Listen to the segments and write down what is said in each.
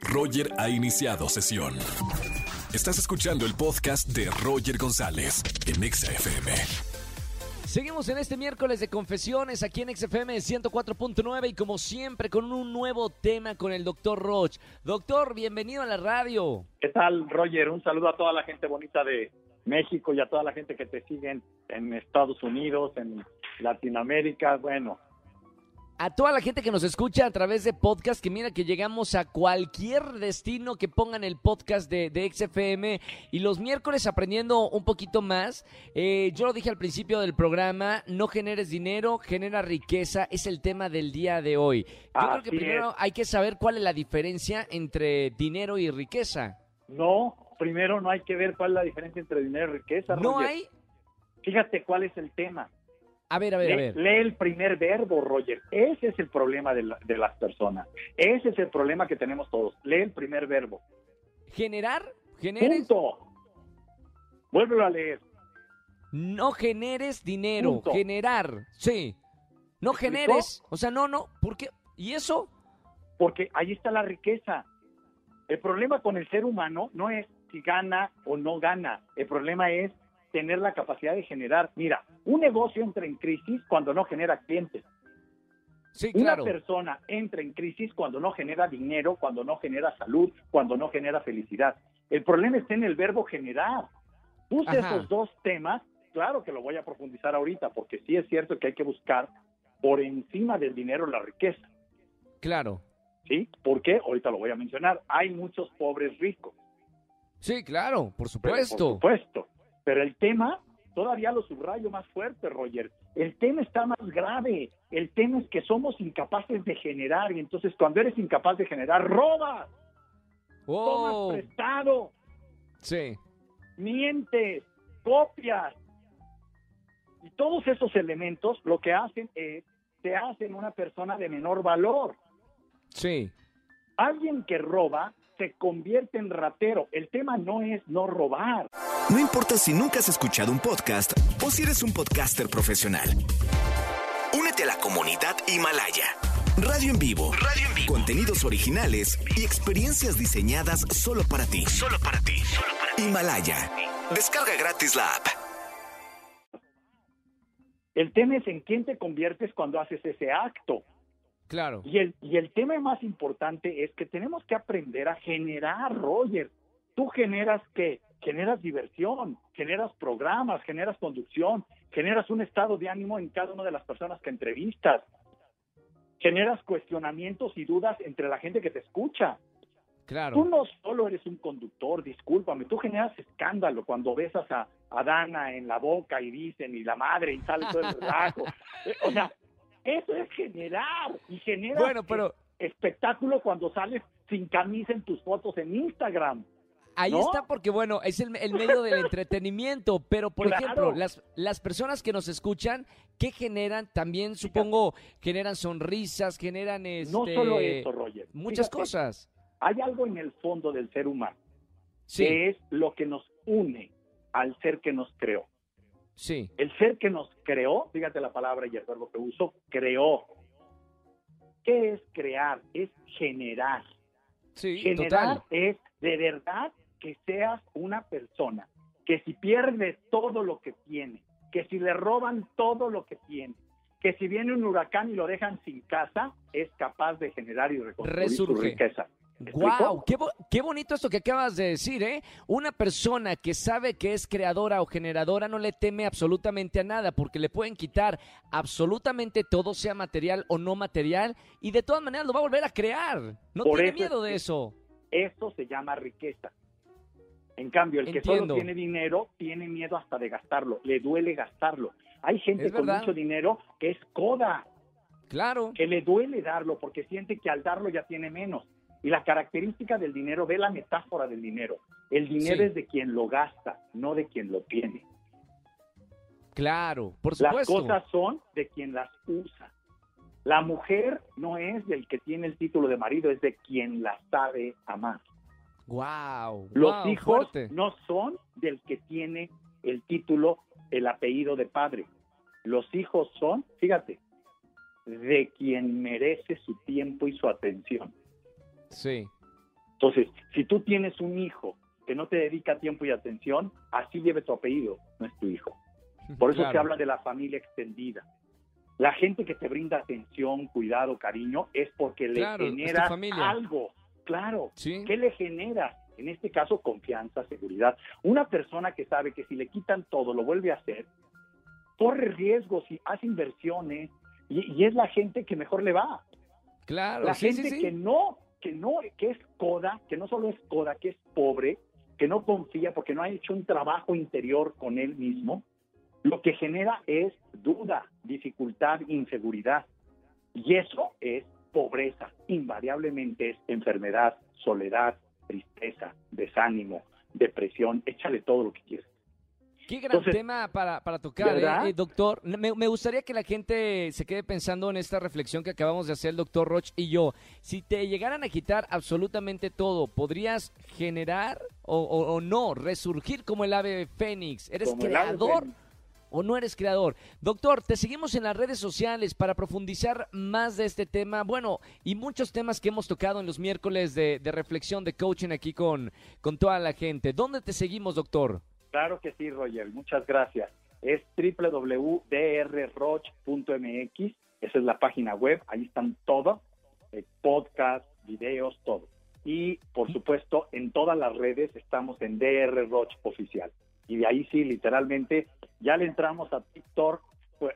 Roger ha iniciado sesión. Estás escuchando el podcast de Roger González en Exa FM. Seguimos en este miércoles de confesiones aquí en XFM 104.9 y como siempre con un nuevo tema con el doctor Roch. Doctor, bienvenido a la radio. ¿Qué tal, Roger? Un saludo a toda la gente bonita de México y a toda la gente que te siguen en Estados Unidos, en Latinoamérica. Bueno, a toda la gente que nos escucha a través de podcast, que mira que llegamos a cualquier destino que pongan el podcast de, de XFM y los miércoles aprendiendo un poquito más. Eh, yo lo dije al principio del programa, no generes dinero, genera riqueza, es el tema del día de hoy. Yo creo que primero es. hay que saber cuál es la diferencia entre dinero y riqueza. no, primero no hay que ver cuál es la diferencia entre dinero y riqueza. No Roger. hay... Fíjate cuál es el tema. A ver, a ver, a Lee, ver. lee el primer verbo, Roger. Ese es el problema de, la- de las personas. Ese es el problema que tenemos todos. Lee el primer verbo. Generar, generes, Punto. Vuélvelo a leer. no generes dinero, Punto. generar, sí. No generes, o sea, no, no, ¿por qué? ¿Y eso? Porque ahí está la riqueza. El problema con el ser humano no es si gana o no gana. El problema es tener la capacidad de generar. Mira, un negocio entra en crisis cuando no genera clientes. Sí, Una claro. persona entra en crisis cuando no genera dinero, cuando no genera salud, cuando no genera felicidad. El problema está en el verbo generar. Puse Ajá. esos dos temas, claro que lo voy a profundizar ahorita, porque sí es cierto que hay que buscar por encima del dinero la riqueza. Claro. ¿Sí? ¿Por qué? Ahorita lo voy a mencionar. Hay muchos pobres ricos. Sí, claro, por pero supuesto. Por supuesto. Pero el tema, todavía lo subrayo más fuerte, Roger. El tema está más grave. El tema es que somos incapaces de generar. Y entonces, cuando eres incapaz de generar, robas, Oh, tomas prestado, sí. mientes, copias. Y todos esos elementos lo que hacen es, te hacen una persona de menor valor. Sí. Alguien que roba se convierte en ratero. El tema no es no robar. No importa si nunca has escuchado un podcast o si eres un podcaster profesional. Únete a la comunidad Himalaya. Radio en vivo. Radio en vivo. Contenidos originales y experiencias diseñadas solo para ti. Solo para ti. Himalaya. Descarga gratis la app. El tema es en quién te conviertes cuando haces ese acto. Claro. Y el, y el tema más importante es que tenemos que aprender a generar, Roger. Tú generas qué? Generas diversión, generas programas, generas conducción, generas un estado de ánimo en cada una de las personas que entrevistas, generas cuestionamientos y dudas entre la gente que te escucha. Tú Claro. no solo eres un conductor, discúlpame, tú generas escándalo cuando besas a, a Dana en la boca y dicen y la madre y sale todo el relajo. Eh, O sea, eso es generar y generas Bueno, pero espectáculo cuando sales sin camisa en tus fotos en Instagram. Ahí ¿no? está porque, bueno, es el, el medio del entretenimiento, pero, por Claro. ejemplo, las, las personas que nos escuchan, ¿qué generan? También, supongo, generan sonrisas, generan, este... No solo eso, Roger. Muchas Fíjate, cosas. Hay algo en el fondo del ser humano Sí, que es lo que nos une al ser que nos creó. sí. El ser que nos creó, fíjate la palabra y el verbo que uso, creó. ¿Qué es crear? Es generar. Sí, Generar total. es de verdad que seas una persona que si pierde todo lo que tiene, que si le roban todo lo que tiene, que si viene un huracán y lo dejan sin casa, es capaz de generar y reconstruir su riqueza. ¿Me ¡Wow! Qué, bo- qué bonito esto que acabas de decir, ¿eh? Una persona que sabe que es creadora o generadora no le teme absolutamente a nada porque le pueden quitar absolutamente todo, sea material o no material, y de todas maneras lo va a volver a crear. No Por tiene miedo de eso. Eso se llama riqueza. En cambio, el que solo tiene dinero tiene miedo hasta de gastarlo, le duele gastarlo. Hay gente con mucho dinero que es coda, Claro. que le duele darlo porque siente que al darlo ya tiene menos. Y la característica del dinero, ve la metáfora del dinero. El dinero Sí. es de quien lo gasta, no de quien lo tiene. Claro, por Las supuesto. cosas son de quien las usa. La mujer no es del que tiene el título de marido, es de quien la sabe amar. Wow. Los hijos no son del que tiene el título, el apellido de padre. Los hijos son, fíjate, de quien merece su tiempo y su atención. Sí. Entonces, si tú tienes un hijo que no te dedica tiempo y atención, así lleve tu apellido, no es tu hijo. Por eso se habla de la familia extendida. La gente que te brinda atención, cuidado, cariño, es porque le genera algo. Claro. ¿Qué le genera? En este caso, confianza, seguridad. Una persona que sabe que si le quitan todo, lo vuelve a hacer, corre riesgos y hace inversiones y, es la gente que mejor le va. Claro. La gente que no, que no, que es coda, que no solo es coda, que es pobre, que no confía porque no ha hecho un trabajo interior con él mismo, lo que genera es duda, dificultad, inseguridad. Y eso es pobreza, invariablemente es enfermedad, soledad, tristeza, desánimo, depresión, échale todo lo que quieras. Qué gran tema para, tocar, ¿eh? Eh, doctor. Me, me, gustaría que la gente se quede pensando en esta reflexión que acabamos de hacer el doctor Roch y yo. Si te llegaran a quitar absolutamente todo, ¿podrías generar o, no resurgir como el ave fénix? ¿Eres creador? O no eres creador. Doctor, te seguimos en las redes sociales para profundizar más de este tema, bueno, y muchos temas que hemos tocado en los miércoles de, de reflexión, de coaching aquí con, con toda la gente. ¿Dónde te seguimos, doctor? Claro que sí, Roger. Muchas gracias. Es www.drroch.mx. Esa es la página web. Ahí están todo. Eh, podcast, videos, todo. Y, por supuesto, en todas las redes estamos en DR Roch Oficial. Y de ahí sí, literalmente, ya le entramos a TikTok,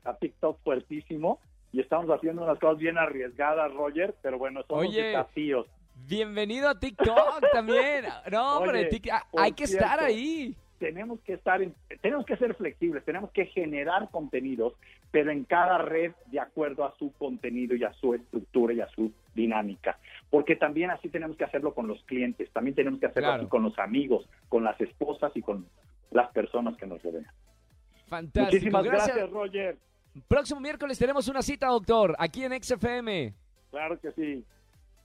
a TikTok fuertísimo y estamos haciendo unas cosas bien arriesgadas, Roger, pero bueno, son los desafíos. Bienvenido a TikTok también. No, hombre, hay que estar ahí tenemos que estar, tenemos que ser flexibles, tenemos que generar contenidos, pero en cada red de acuerdo a su contenido y a su estructura y a su dinámica. Porque también así tenemos que hacerlo con los clientes, también tenemos que hacerlo así con los amigos, con las esposas y con las personas que nos rodean. Fantástico. Muchísimas gracias, Roger. Próximo miércoles tenemos una cita, doctor, aquí en XFM. Claro que sí.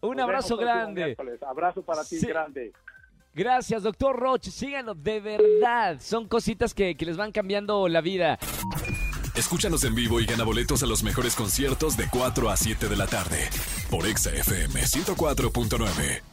Un abrazo grande. Abrazo para ti grande. Gracias, doctor Roche. Síganlo, de verdad. Son cositas que, que les van cambiando la vida. Escúchanos en vivo y gana boletos a los mejores conciertos de 4 a 7 de la tarde por Exa FM 104.9.